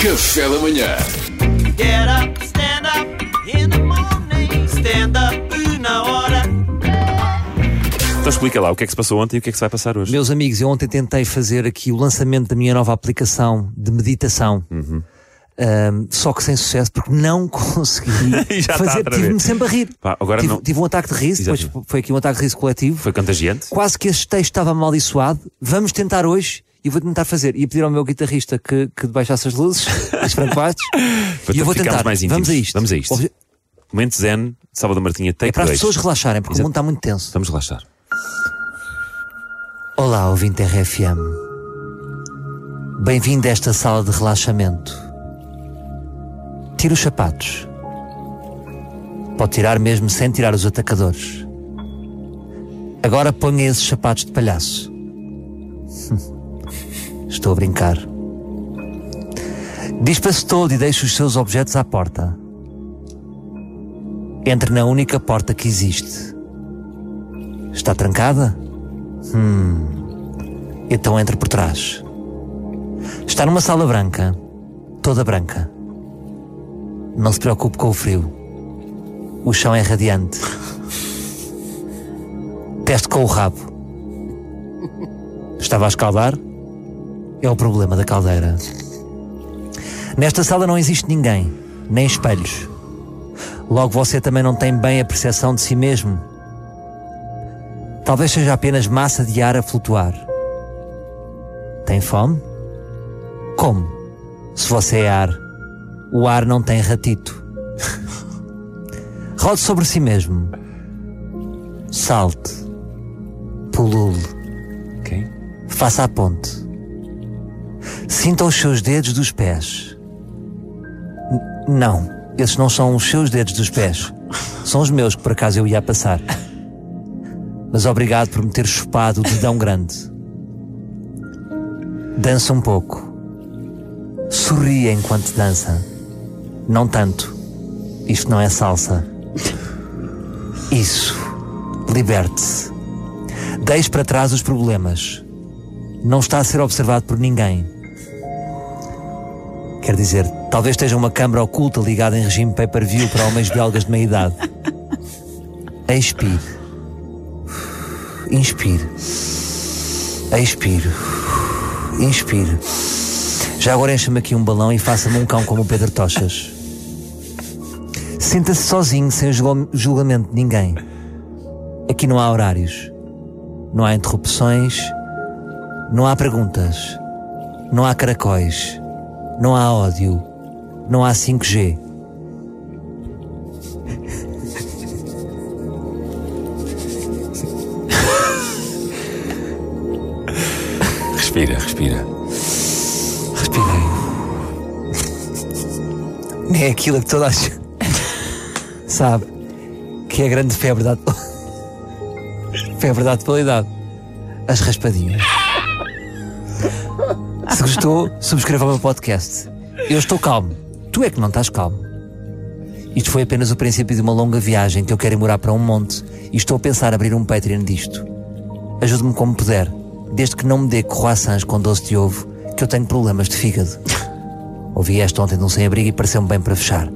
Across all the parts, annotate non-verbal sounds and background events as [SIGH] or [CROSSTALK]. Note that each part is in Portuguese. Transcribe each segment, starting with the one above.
Café da manhã. Get up, stand up in the morning. Stand up na hora. Então explica lá o que é que se passou ontem e o que é que se vai passar hoje. Meus amigos, eu ontem tentei fazer aqui o lançamento da minha nova aplicação de meditação. Uhum. Ahm, só que sem sucesso, porque não [LAUGHS] consegui [LAUGHS] Já está fazer. Tive-me sempre a rir. Pá, agora tive, não- tive um ataque de riso, depois foi aqui um ataque de riso coletivo. Foi contagiante? Quase que este texto estava amaldiçoado. Vamos tentar hoje e vou tentar fazer. Ia pedir ao meu guitarrista que, que baixasse as luzes, os Franco Bastos, Para [LAUGHS] e eu vou tentar. mais íntimos. Vamos a isto. Vamos a isto. Momento Zen, Salvador Martinha, take É para as dois. pessoas relaxarem, porque Exato. o mundo está muito tenso. Vamos relaxar. Olá, ouvinte RFM. Bem-vindo a esta sala de relaxamento. Tira os sapatos. Pode tirar mesmo sem tirar os atacadores. Agora ponha esses sapatos de palhaço. [LAUGHS] Estou a brincar. Dispa-se todo e deixe os seus objetos à porta. Entre na única porta que existe. Está trancada? Então entre por trás. Está numa sala branca, toda branca. Não se preocupe com o frio. O chão é radiante. Teste com o rabo. Estava a escaldar? É o problema da caldeira. Nesta sala não existe ninguém, nem espelhos. Logo você também não tem bem a percepção de si mesmo. Talvez seja apenas massa de ar a flutuar. Tem fome? Como? Se você é ar, o ar não tem ratito. [LAUGHS] Rode sobre si mesmo. Salte. Pulule. Faça a ponte. Sinta os seus dedos dos pés. N- não, esses não são os seus dedos dos pés. São os meus que por acaso eu ia passar. Mas obrigado por me ter chupado o dedão grande. Dança um pouco. Sorria enquanto dança. Não tanto. Isto não é salsa. Isso. Liberte-se. Deixe para trás os problemas. Não está a ser observado por ninguém. Quer dizer, talvez esteja uma câmara oculta ligada em regime pay-per-view para homens belgas de meia idade. Expire. Inspire. Expire. Inspire. Já agora encha-me aqui um balão e faça-me um cão como o Pedro Tochas. Sinta-se sozinho, sem julgamento de ninguém. Aqui não há horários. Não há interrupções. Não há perguntas. Não há caracóis. Não há ódio. Não há 5G. Respira, respira. Respirei. É aquilo que toda a gente sabe que é a grande febre da febre da atualidade. As raspadinhas. Se gostou, subscreva o meu podcast. Eu estou calmo. Tu é que não estás calmo. Isto foi apenas o princípio de uma longa viagem que eu quero ir morar para um monte e estou a pensar abrir um Patreon disto. Ajude-me como puder, desde que não me dê croissants com doce de ovo, que eu tenho problemas de fígado. Ouvi esta ontem de um sem-abrigo e pareceu-me bem para fechar.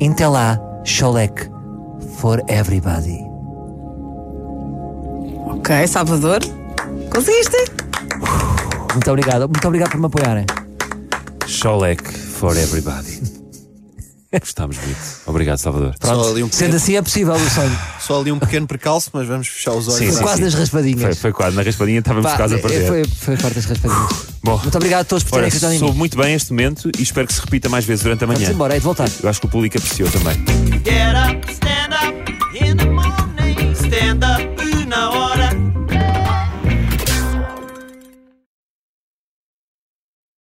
Até lá, Cholec for everybody. Ok, Salvador. Conseguiste? Muito obrigado, muito obrigado por me apoiarem. Sholek for everybody. Gostámos muito. Obrigado, Salvador. Ali, um Sendo assim é possível o sonho. só ali um pequeno precalço, mas vamos fechar os olhos. Sim, Foi sim, quase sim. nas raspadinhas. Foi, foi quase. Na raspadinha estávamos Pá, quase a é, perder. Foi, foi forte as raspadinhas. [SIGHS] Bom, Muito obrigado a todos por terem acreditado em soube mim. muito bem este momento e espero que se repita mais vezes durante a Vamos manhã. embora, é de voltar. Eu acho que o público apreciou também. Get up,